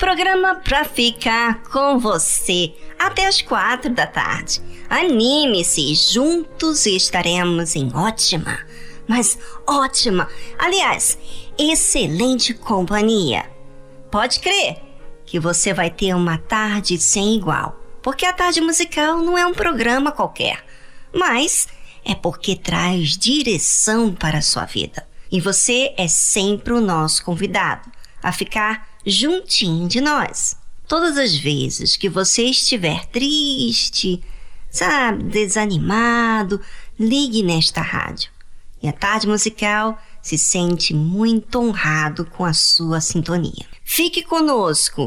Programa pra ficar com você até as quatro da tarde. Anime-se, juntos estaremos em ótima, mas ótima, aliás, excelente companhia. Pode crer que você vai ter uma tarde sem igual, porque a tarde musical não é um programa qualquer, mas é porque traz direção para a sua vida. E você é sempre o nosso convidado a ficar juntinho de nós. Todas as vezes que você estiver triste, sabe, desanimado, ligue nesta rádio. E a tarde musical se sente muito honrado com a sua sintonia. Fique conosco.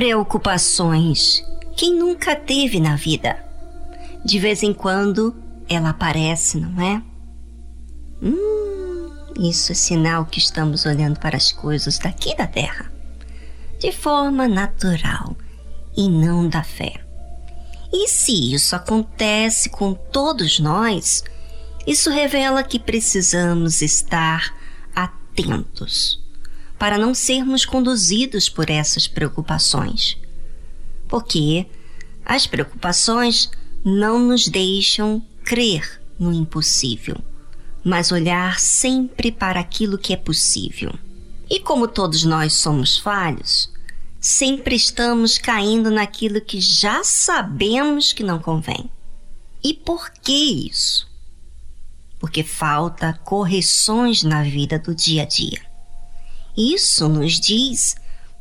preocupações. Quem nunca teve na vida? De vez em quando ela aparece, não é? Hum, isso é sinal que estamos olhando para as coisas daqui da Terra de forma natural e não da fé. E se isso acontece com todos nós, isso revela que precisamos estar atentos para não sermos conduzidos por essas preocupações. Porque as preocupações não nos deixam crer no impossível, mas olhar sempre para aquilo que é possível. E como todos nós somos falhos, sempre estamos caindo naquilo que já sabemos que não convém. E por que isso? Porque falta correções na vida do dia a dia. Isso nos diz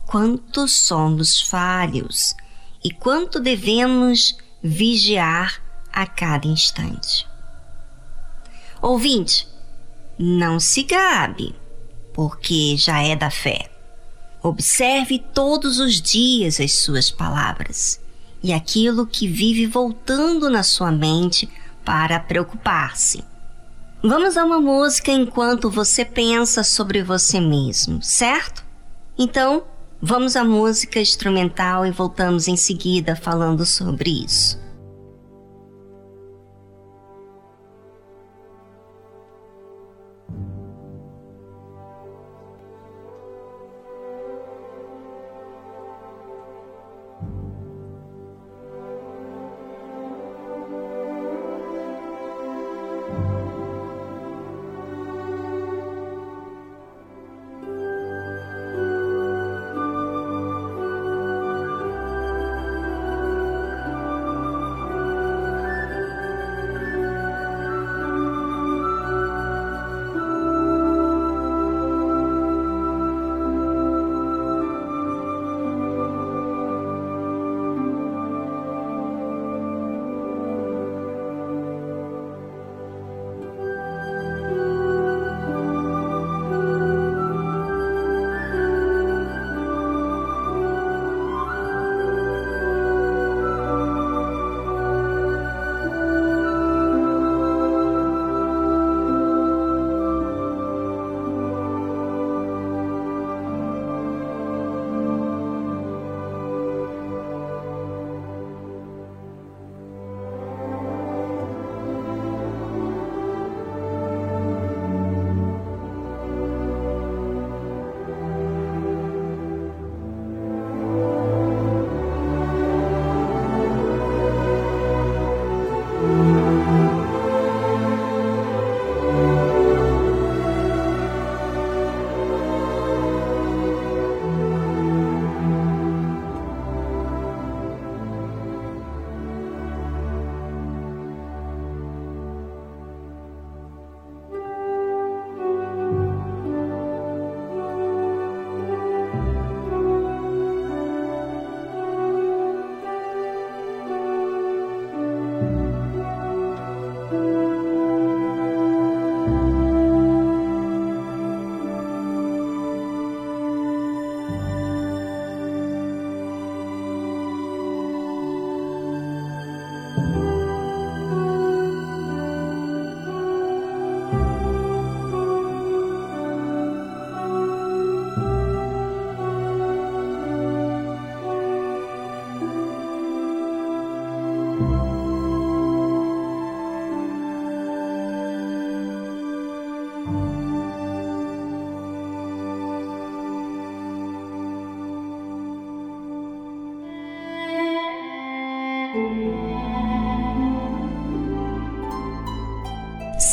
quanto somos falhos e quanto devemos vigiar a cada instante. Ouvinte, não se gabe, porque já é da fé. Observe todos os dias as suas palavras e aquilo que vive voltando na sua mente para preocupar-se. Vamos a uma música enquanto você pensa sobre você mesmo, certo? Então, vamos à música instrumental e voltamos em seguida falando sobre isso.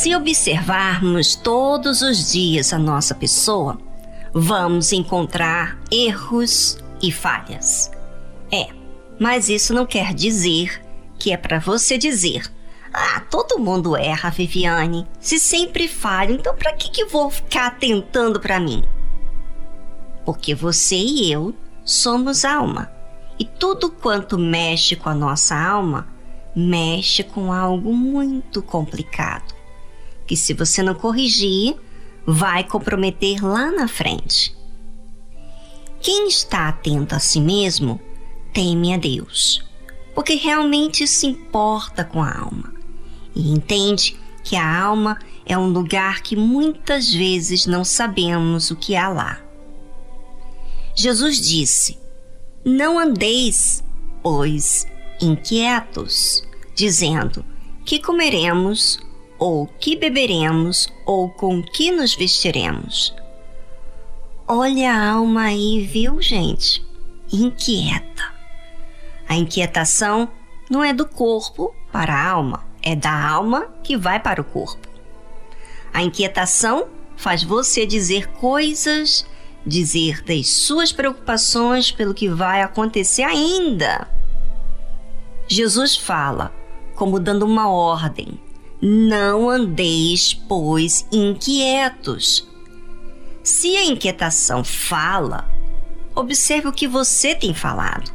Se observarmos todos os dias a nossa pessoa, vamos encontrar erros e falhas. É, mas isso não quer dizer que é para você dizer: "Ah, todo mundo erra, Viviane. Se sempre falho, então para que que vou ficar tentando para mim?" Porque você e eu somos alma, e tudo quanto mexe com a nossa alma mexe com algo muito complicado que se você não corrigir, vai comprometer lá na frente. Quem está atento a si mesmo teme a Deus, porque realmente se importa com a alma e entende que a alma é um lugar que muitas vezes não sabemos o que há lá. Jesus disse: Não andeis, pois, inquietos, dizendo: Que comeremos ou que beberemos, ou com que nos vestiremos. Olha a alma aí, viu, gente? Inquieta. A inquietação não é do corpo para a alma, é da alma que vai para o corpo. A inquietação faz você dizer coisas, dizer das suas preocupações pelo que vai acontecer ainda. Jesus fala, como dando uma ordem: não andeis, pois, inquietos. Se a inquietação fala, observe o que você tem falado.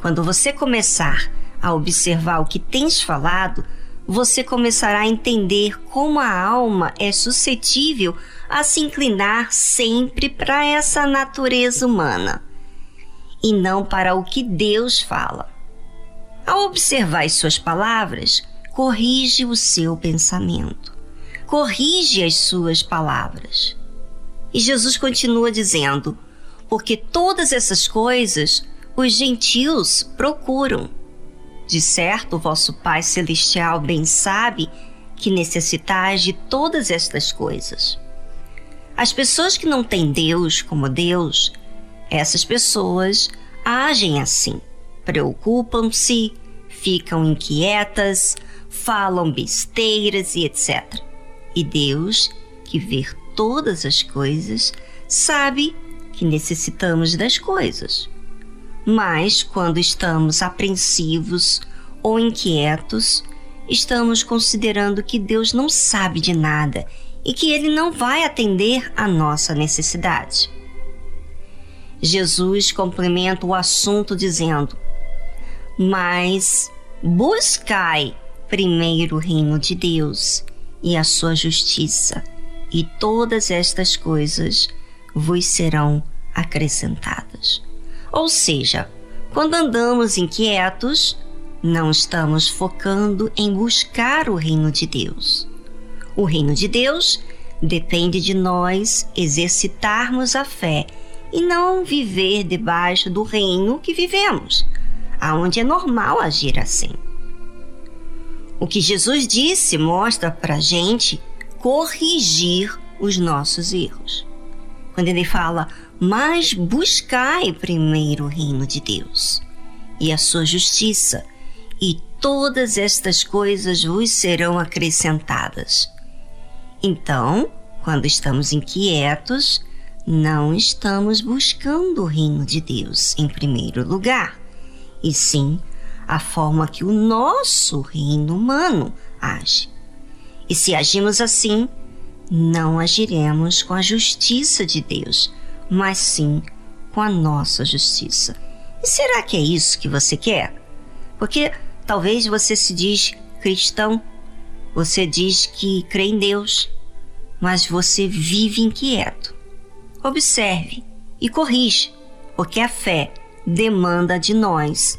Quando você começar a observar o que tens falado, você começará a entender como a alma é suscetível a se inclinar sempre para essa natureza humana e não para o que Deus fala. Ao observar as suas palavras, corrige o seu pensamento, corrige as suas palavras. E Jesus continua dizendo: porque todas essas coisas os gentios procuram de certo, vosso Pai Celestial bem sabe que necessitais de todas estas coisas. As pessoas que não têm Deus como Deus, essas pessoas agem assim, preocupam-se, ficam inquietas, falam besteiras e etc. E Deus, que vê todas as coisas, sabe que necessitamos das coisas. Mas quando estamos apreensivos ou inquietos, estamos considerando que Deus não sabe de nada e que ele não vai atender a nossa necessidade. Jesus complementa o assunto dizendo: Mas buscai primeiro o reino de Deus e a sua justiça, e todas estas coisas vos serão acrescentadas. Ou seja, quando andamos inquietos, não estamos focando em buscar o reino de Deus. O reino de Deus depende de nós exercitarmos a fé e não viver debaixo do reino que vivemos, aonde é normal agir assim. O que Jesus disse mostra para gente corrigir os nossos erros. Quando ele fala, mas buscai primeiro o reino de Deus e a sua justiça, e todas estas coisas vos serão acrescentadas. Então, quando estamos inquietos, não estamos buscando o reino de Deus em primeiro lugar, e sim a forma que o nosso reino humano age. E se agimos assim, não agiremos com a justiça de Deus mas sim com a nossa justiça. E será que é isso que você quer? Porque talvez você se diz cristão, você diz que crê em Deus, mas você vive inquieto. Observe e corrija, porque a fé demanda de nós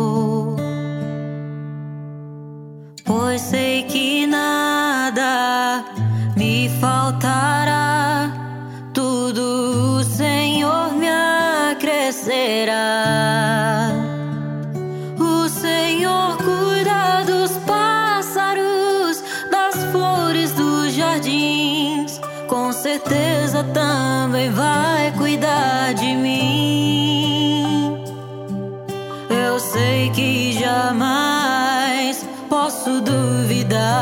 voz, sei que nada me faltará. Tudo o Senhor me acrescerá. O Senhor cuida dos pássaros, das flores dos jardins. Com certeza também vai. Tantas vidas.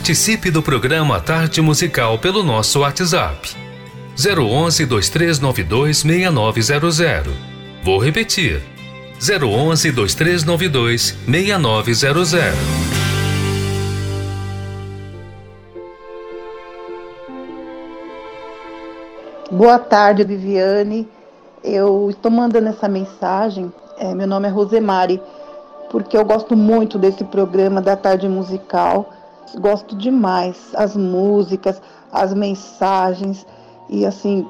Participe do programa Tarde Musical pelo nosso WhatsApp. 011 2392 6900. Vou repetir. 011 2392 6900. Boa tarde, Viviane. Eu estou mandando essa mensagem. É, meu nome é Rosemary, porque eu gosto muito desse programa da tarde musical gosto demais as músicas, as mensagens e assim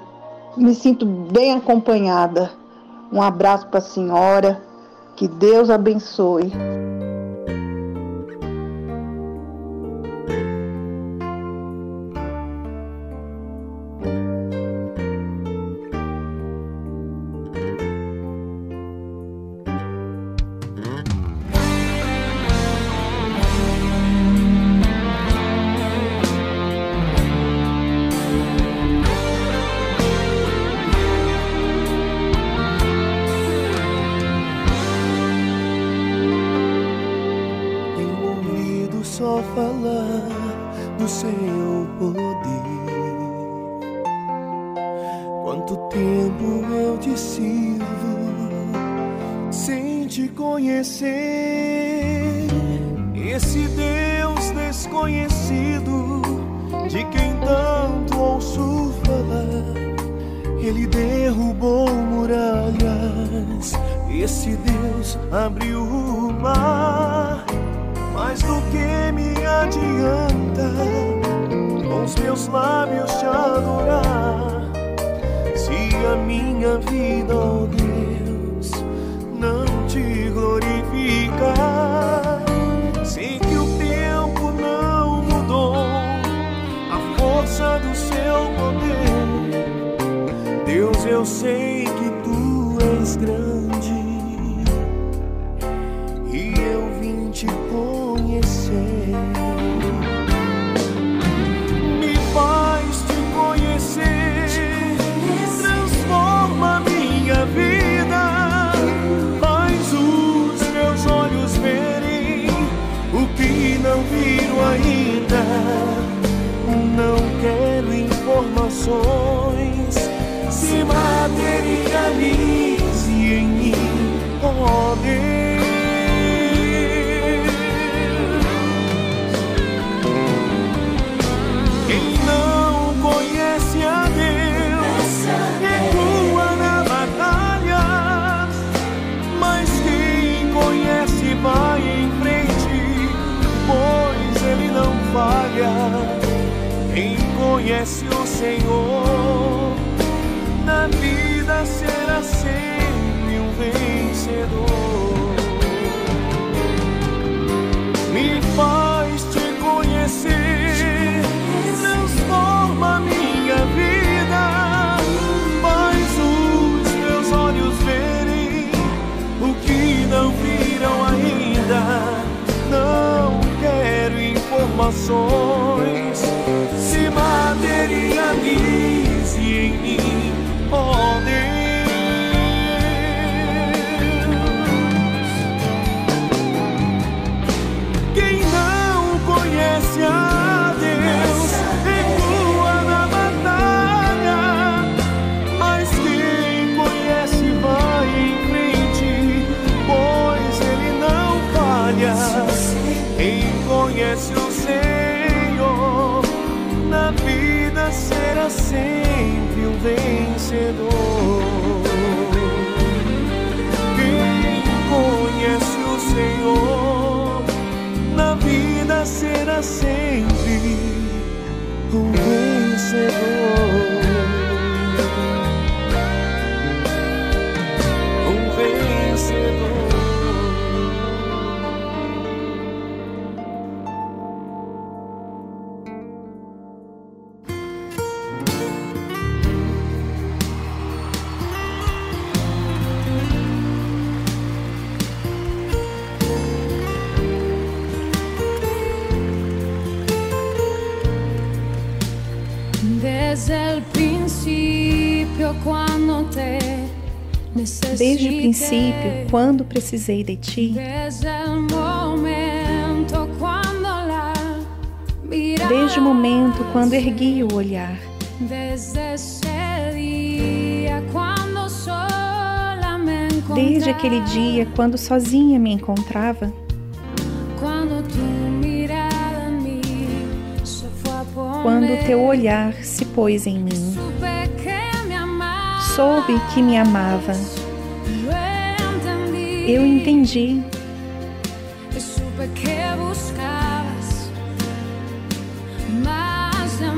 me sinto bem acompanhada. Um abraço para a senhora, que Deus abençoe. Ainda. Não quero informações se materialize em mim, oh conhece o Senhor na vida será sempre um vencedor. Me faz te conhecer, transforma minha vida, faz os meus olhos verem o que não viram ainda. Não quero informações, vencedor. Desde o princípio, quando precisei de ti, Desde o momento quando ergui o olhar, desde aquele dia quando sozinha me encontrava, quando teu olhar se pôs em mim, soube que me amava, eu entendi.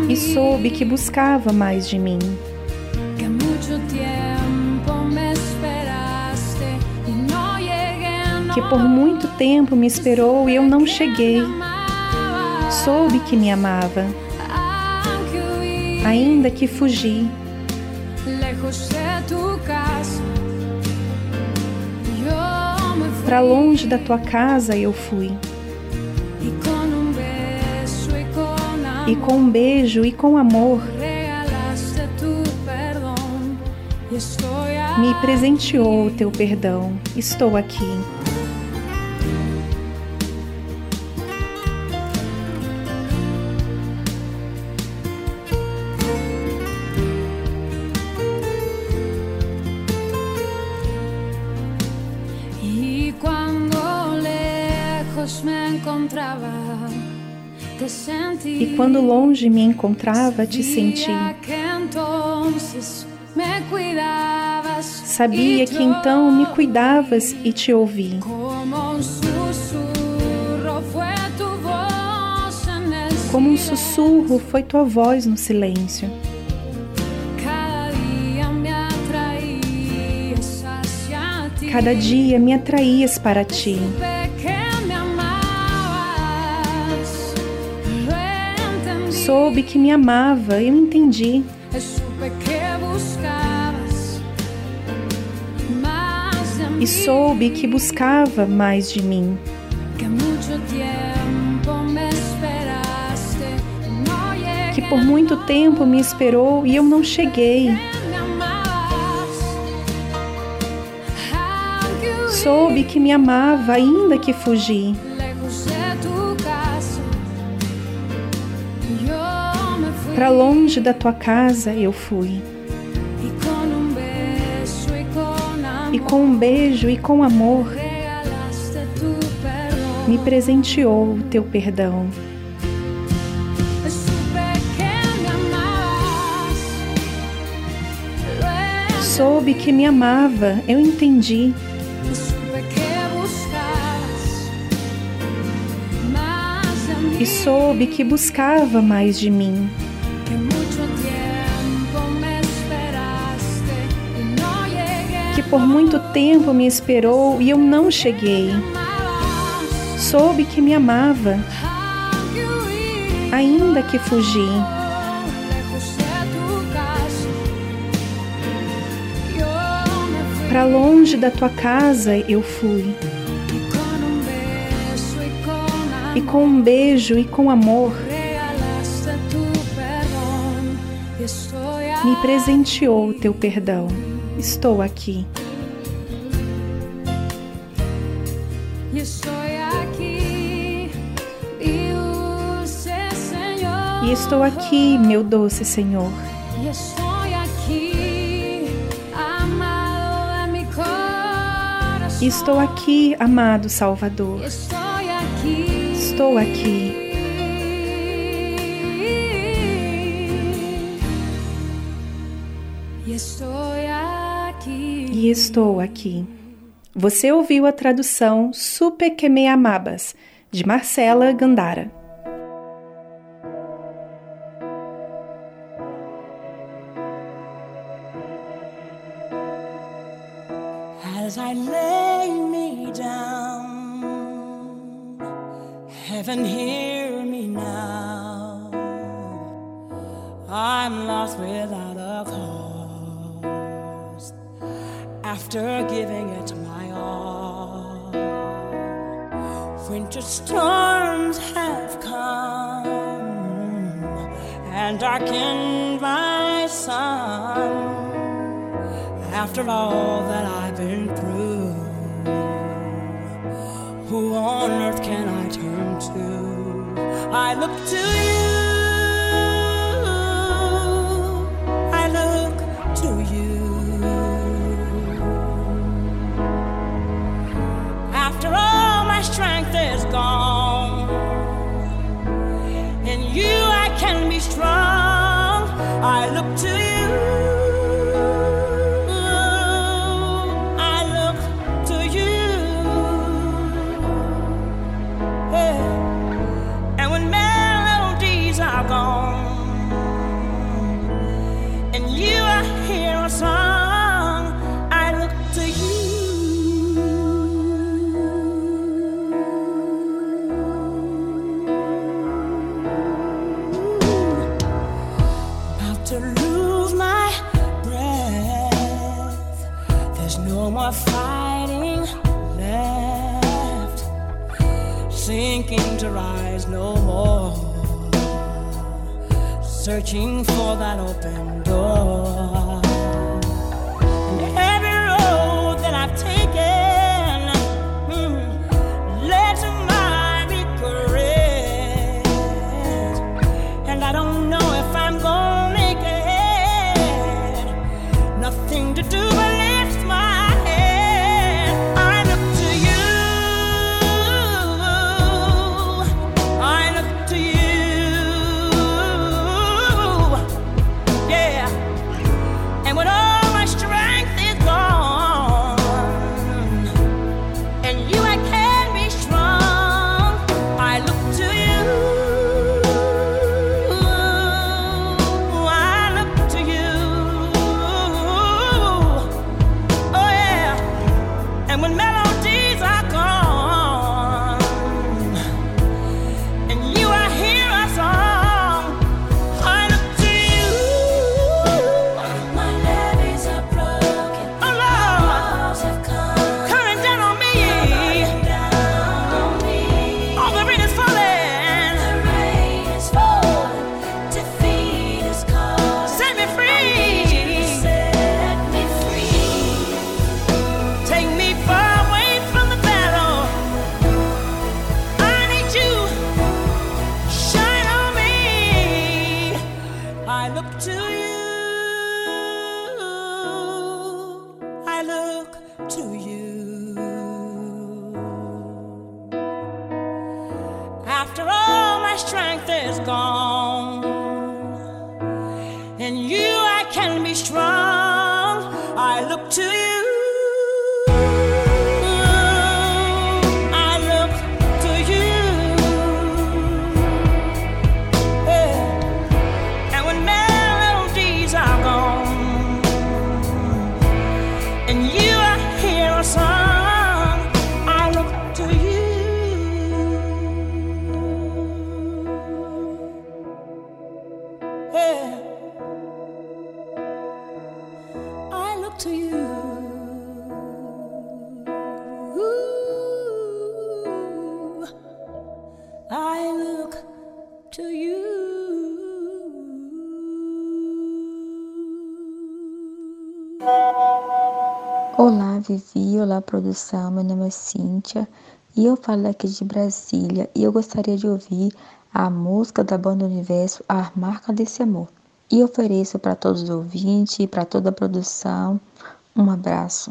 E soube que buscava mais de mim, que por muito tempo me esperou e eu não cheguei, soube que me amava, ainda que fugi, lejos de tu casa. Para longe da tua casa eu fui, e com um beijo e com amor me presenteou o teu perdão. Estou aqui. Quando longe me encontrava, te senti. Sabia que então me cuidavas e te ouvi. Como um sussurro foi tua voz no silêncio. Cada dia me atraías para ti. soube que me amava, eu entendi. E soube que buscava mais de mim. Que por muito tempo me esperou e eu não cheguei. Soube que me amava, ainda que fugi. Para longe da tua casa eu fui. E com um beijo e com amor me presenteou o teu perdão. Soube que me amava, eu entendi. E soube que buscava mais de mim. Por muito tempo me esperou e eu não cheguei. Soube que me amava, ainda que fugi. Para longe da tua casa eu fui. E com um beijo e com amor, me presenteou teu perdão. Estou aqui. E estou aqui, meu doce Senhor. E estou aqui, amado Salvador. Estou aqui. E estou aqui. Você ouviu a tradução Super que me amabas, de Marcela Gandara. all. Vivi, olá produção, meu nome é Cíntia e eu falo aqui de Brasília e eu gostaria de ouvir a música da banda Universo, A Marca desse Amor. E ofereço para todos os ouvintes e para toda a produção um abraço.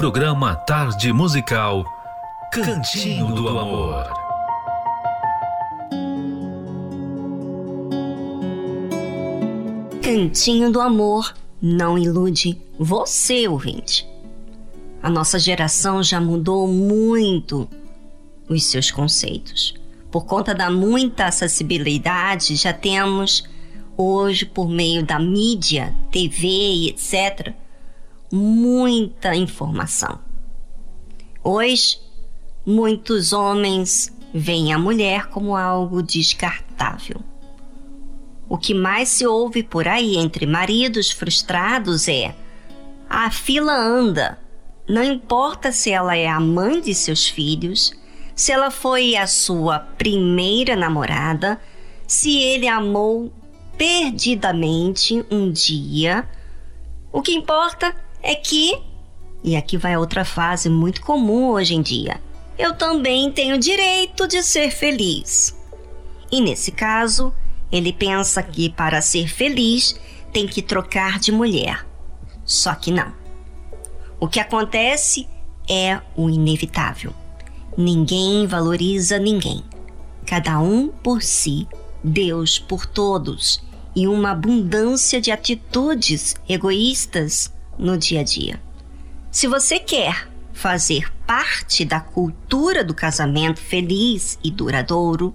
Programa Tarde Musical, Cantinho do Amor. Cantinho do Amor não ilude você, ouvinte. A nossa geração já mudou muito os seus conceitos. Por conta da muita acessibilidade, já temos hoje, por meio da mídia, TV e etc., muita informação. Hoje, muitos homens veem a mulher como algo descartável. O que mais se ouve por aí entre maridos frustrados é: a fila anda. Não importa se ela é a mãe de seus filhos, se ela foi a sua primeira namorada, se ele amou perdidamente um dia. O que importa é que, e aqui vai outra frase muito comum hoje em dia, eu também tenho direito de ser feliz. E nesse caso, ele pensa que para ser feliz tem que trocar de mulher. Só que não. O que acontece é o inevitável. Ninguém valoriza ninguém. Cada um por si, Deus por todos e uma abundância de atitudes egoístas no dia a dia. Se você quer fazer parte da cultura do casamento feliz e duradouro,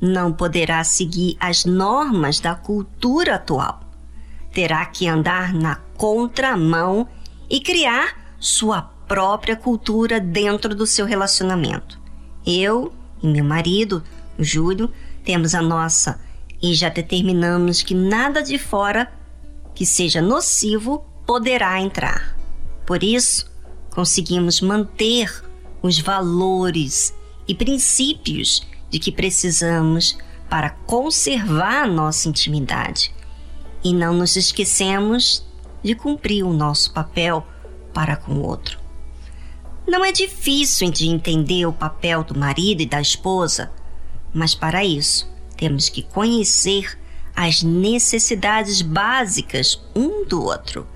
não poderá seguir as normas da cultura atual. Terá que andar na contramão e criar sua própria cultura dentro do seu relacionamento. Eu e meu marido, Júlio, temos a nossa e já determinamos que nada de fora que seja nocivo poderá entrar. Por isso, conseguimos manter os valores e princípios de que precisamos para conservar nossa intimidade e não nos esquecemos de cumprir o nosso papel para com o outro. Não é difícil de entender o papel do marido e da esposa, mas para isso temos que conhecer as necessidades básicas um do outro,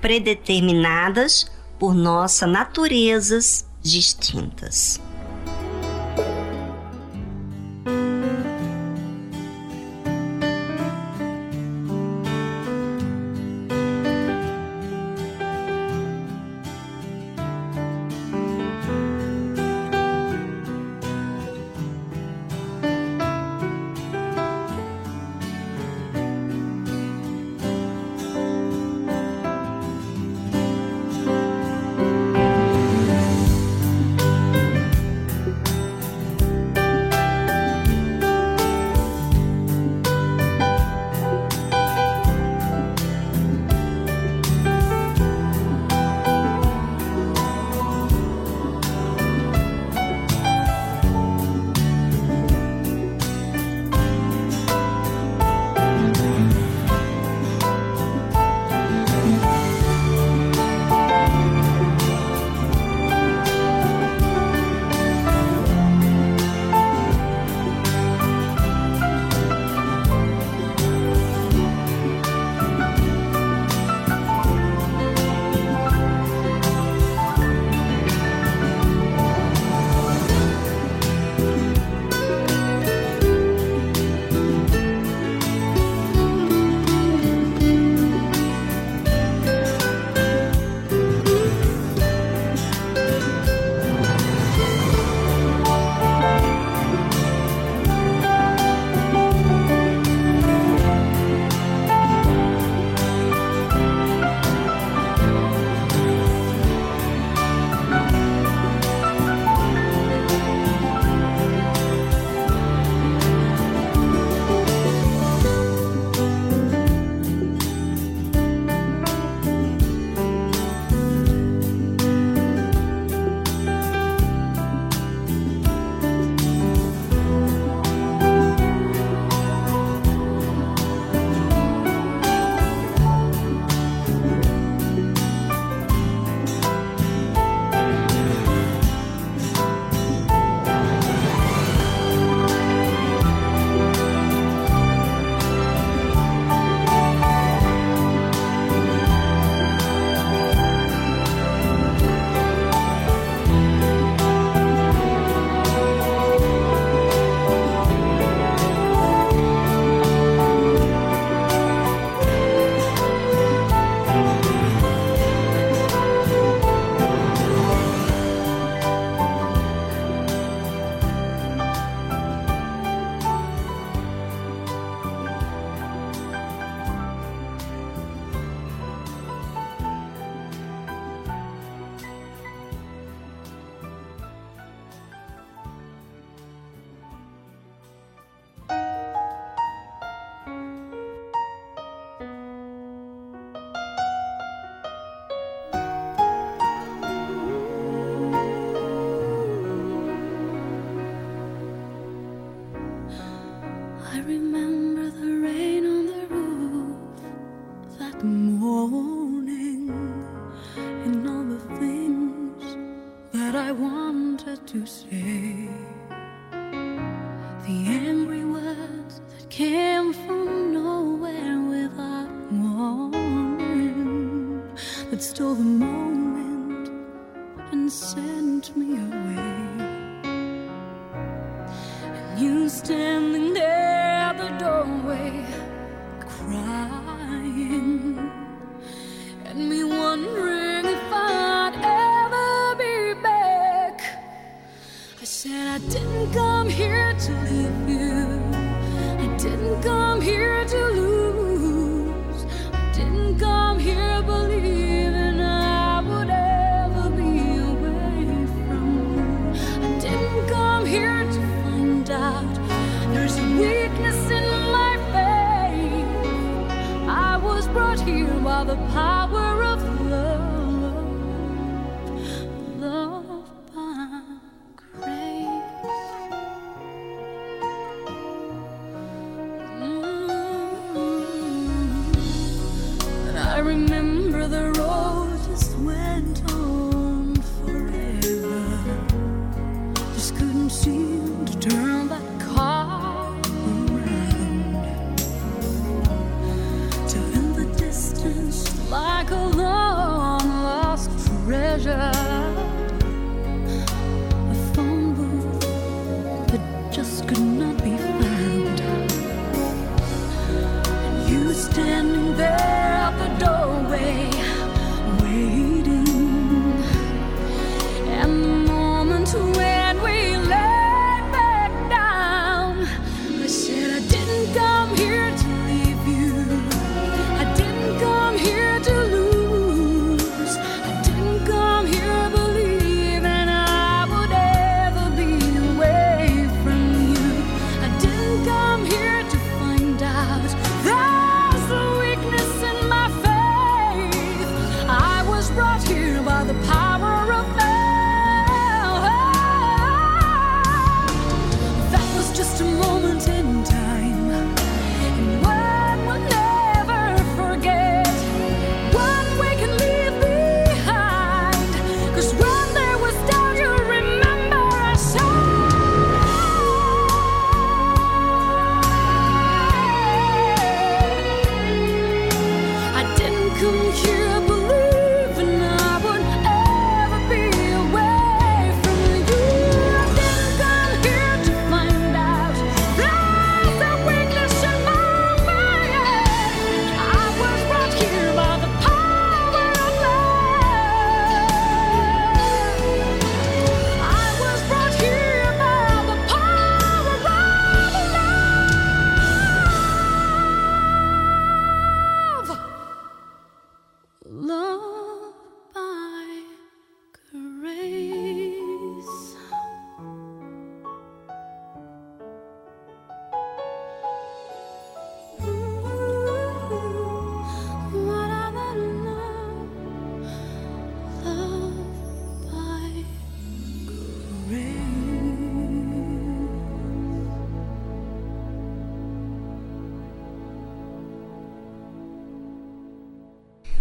predeterminadas por nossas naturezas distintas.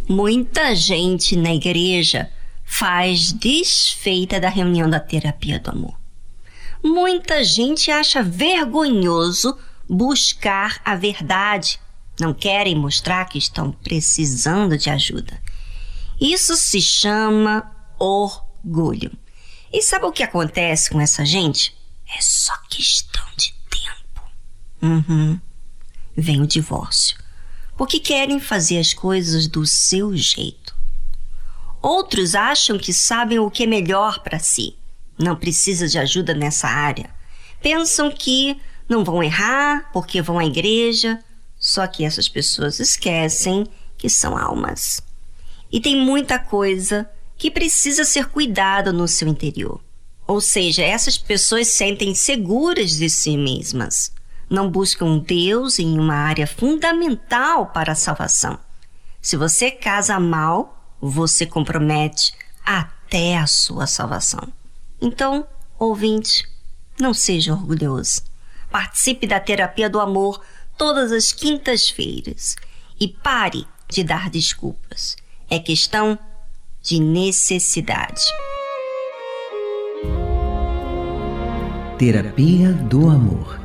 Muita gente na igreja faz desfeita da reunião da terapia do amor. Muita gente acha vergonhoso buscar a verdade. Não querem mostrar que estão precisando de ajuda. Isso se chama orgulho. E sabe o que acontece com essa gente? É só questão de tempo. Uhum. Vem o divórcio porque querem fazer as coisas do seu jeito. Outros acham que sabem o que é melhor para si, não precisa de ajuda nessa área. Pensam que não vão errar porque vão à igreja, só que essas pessoas esquecem que são almas. E tem muita coisa que precisa ser cuidada no seu interior. Ou seja, essas pessoas sentem seguras de si mesmas não buscam Deus em uma área fundamental para a salvação. Se você casa mal, você compromete até a sua salvação. Então, ouvinte, não seja orgulhoso. Participe da terapia do amor todas as quintas-feiras e pare de dar desculpas. É questão de necessidade. Terapia do Amor.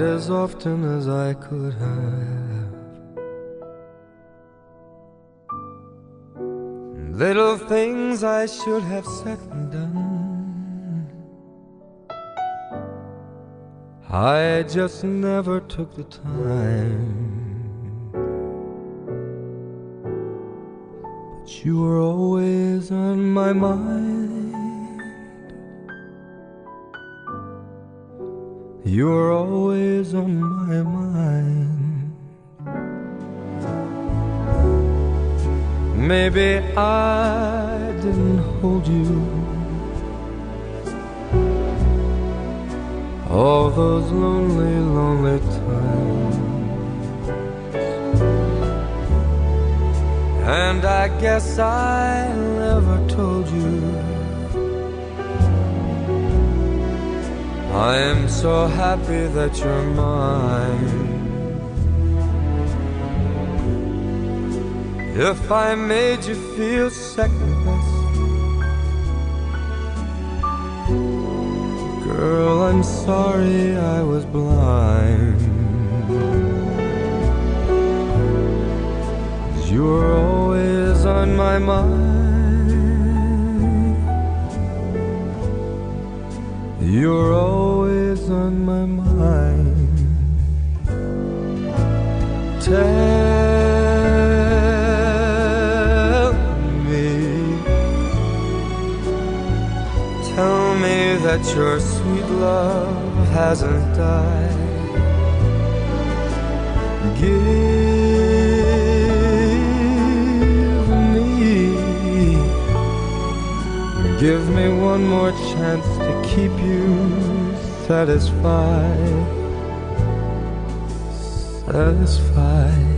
As often as I could have. Little things I should have said and done. I just never took the time. But you were always on my mind. You were always on my mind. Maybe I didn't hold you all those lonely, lonely times. And I guess I never told you I am so happy that you're mine. if I made you feel second best. Girl, I'm sorry I was blind. You were always on my mind. You're always on my mind. Tell me, tell me that your sweet love hasn't died. Give me, give me one more chance to keep you satisfied satisfied.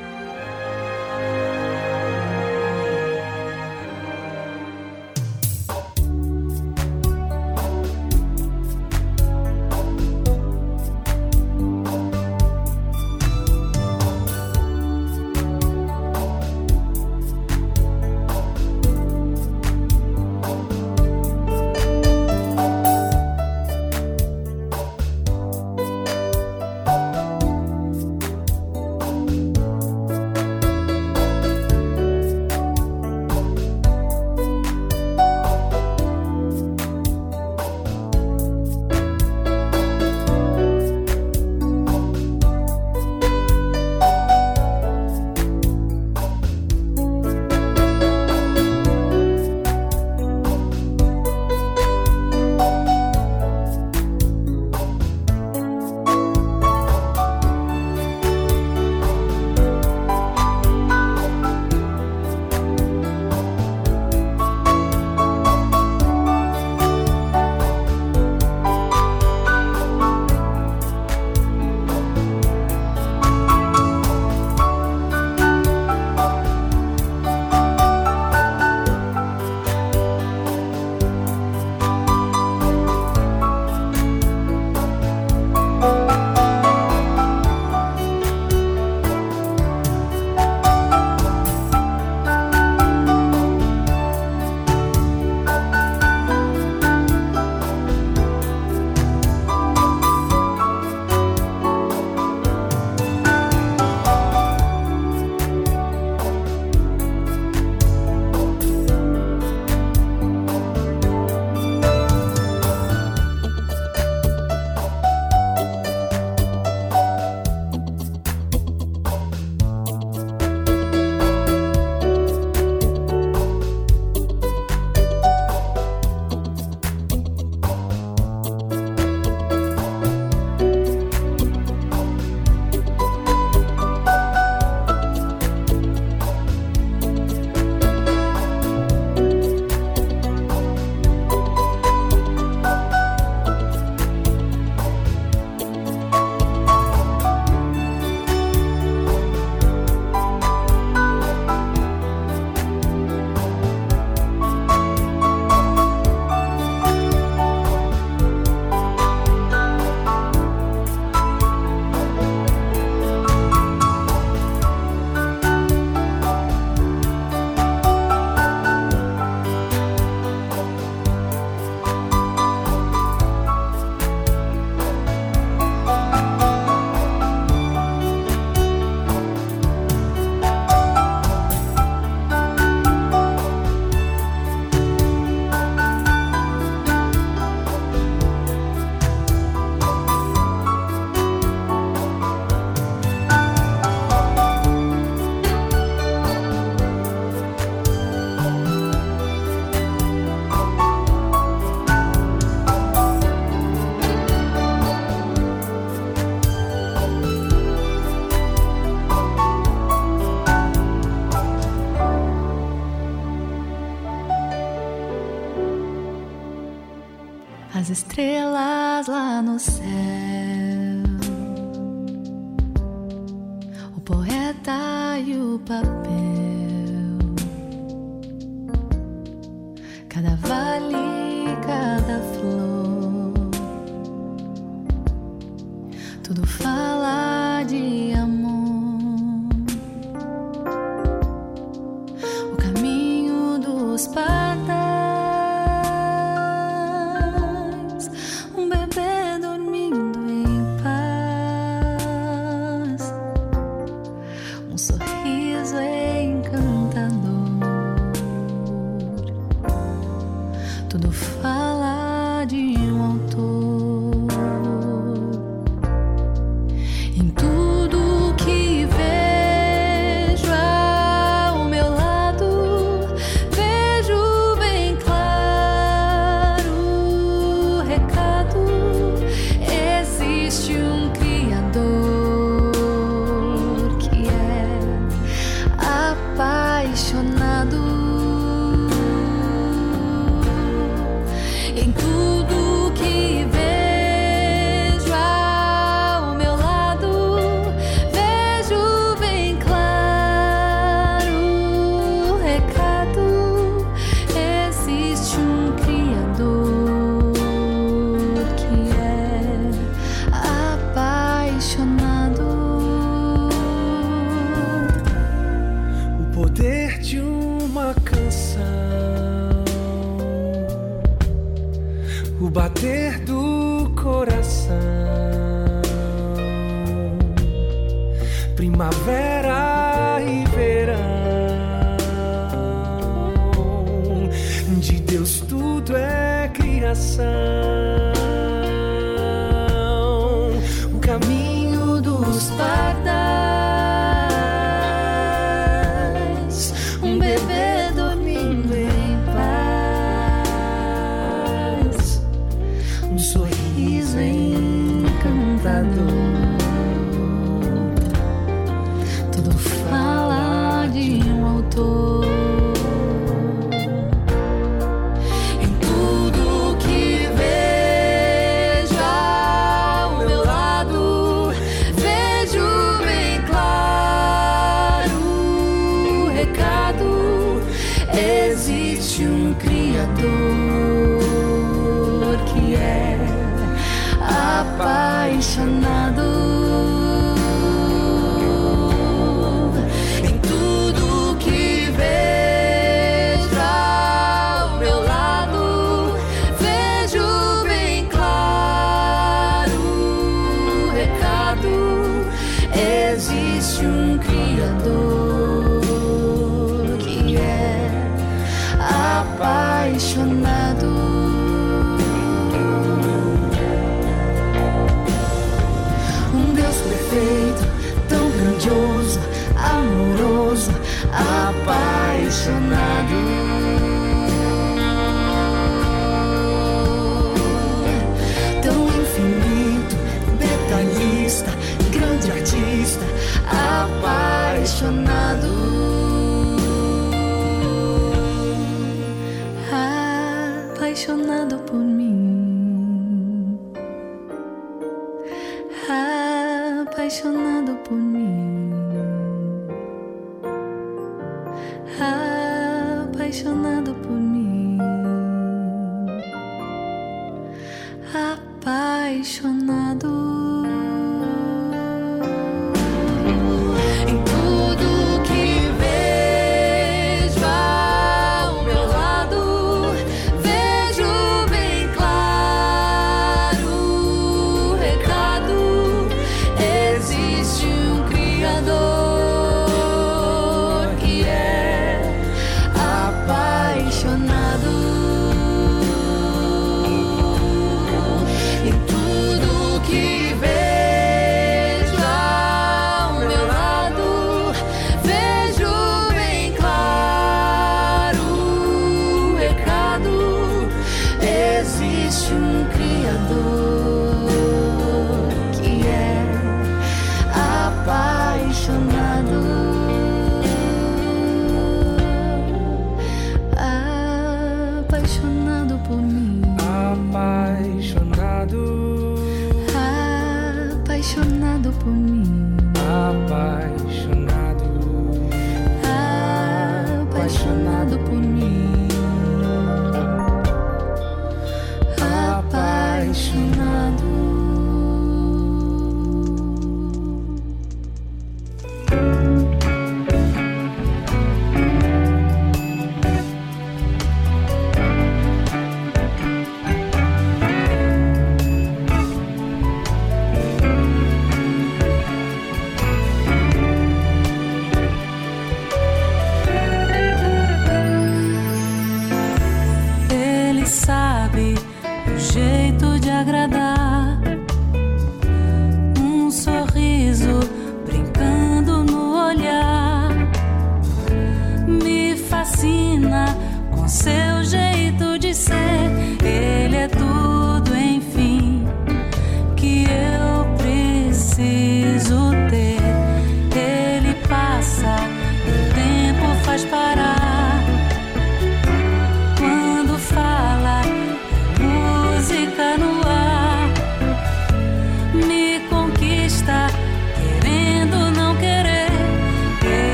De Deus tudo é criação,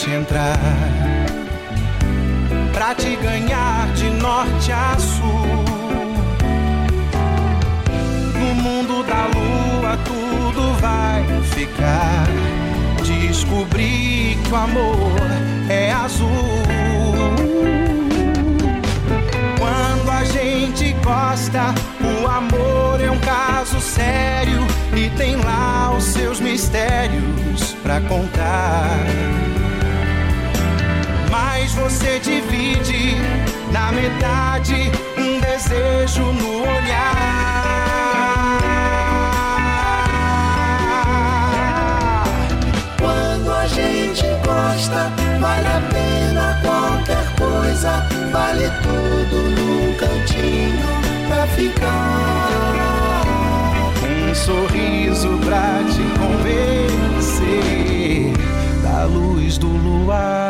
deixe entrar pra te ganhar de norte a sul. No mundo da lua tudo vai ficar. Descobri que o amor é azul. Quando a gente gosta, o amor é um caso sério e tem lá os seus mistérios pra contar você divide na metade um desejo no olhar. Quando a gente gosta, vale a pena qualquer coisa, vale tudo num cantinho pra ficar. Um sorriso pra te convencer da luz do luar.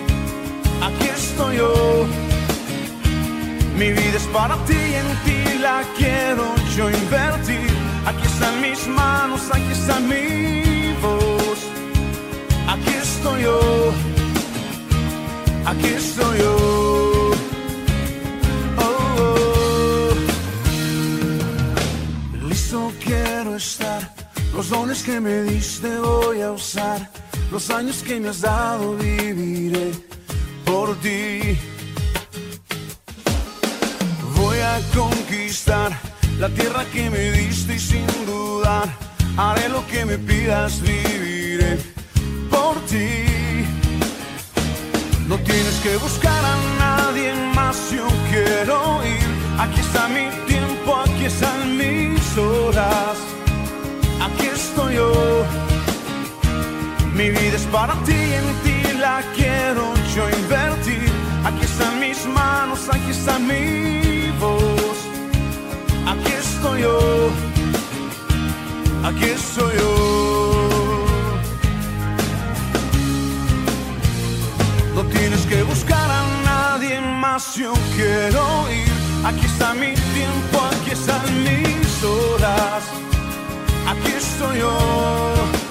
Aquí estoy yo. Mi vida es para ti, en ti la quiero yo invertir. Aquí están mis manos, aquí está mi voz. Aquí estoy yo. Aquí estoy yo. Oh, oh. Listo quiero estar. Los dones que me diste voy a usar. Los años que me has dado viviré por ti. Voy a conquistar la tierra que me diste y sin dudar haré lo que me pidas, viviré por ti. No tienes que buscar a nadie más, yo quiero ir. Aquí está mi tiempo, aquí están mis horas. Aquí estoy yo. Mi vida es para ti, en ti la quiero yo invertir. Aquí están mis manos, aquí está mi voz. Aquí estoy yo. Aquí estoy yo. No tienes que buscar a nadie más, yo quiero ir. Aquí está mi tiempo, aquí están mis horas. Aquí estoy yo.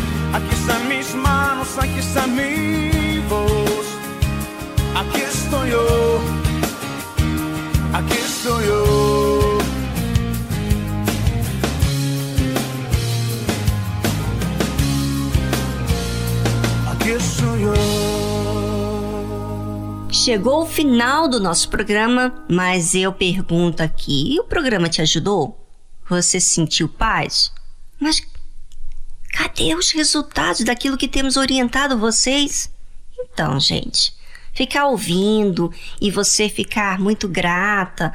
Están mis manos, aquí está mi voz. Aquí estoy yo. Aquí estoy yo. Aquí estoy yo. Chegou o final do nosso programa, mas eu pergunto aqui: o programa te ajudou? Você sentiu paz? Mas cadê os resultados daquilo que temos orientado vocês? Então, gente, ficar ouvindo e você ficar muito grata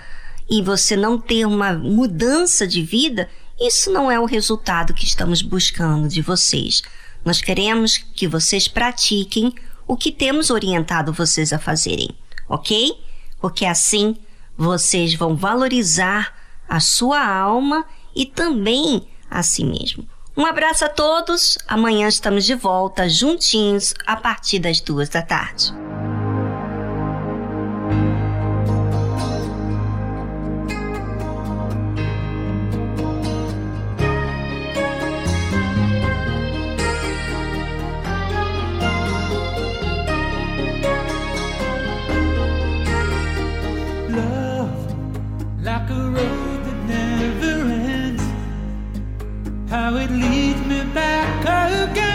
e você não ter uma mudança de vida, isso não é o resultado que estamos buscando de vocês. Nós queremos que vocês pratiquem o que temos orientado vocês a fazerem, ok? Porque assim vocês vão valorizar a sua alma e também a si mesmo. Um abraço a todos. Amanhã estamos de volta juntinhos a partir das duas da tarde. Love, like a road that never ends. how it leads me back again.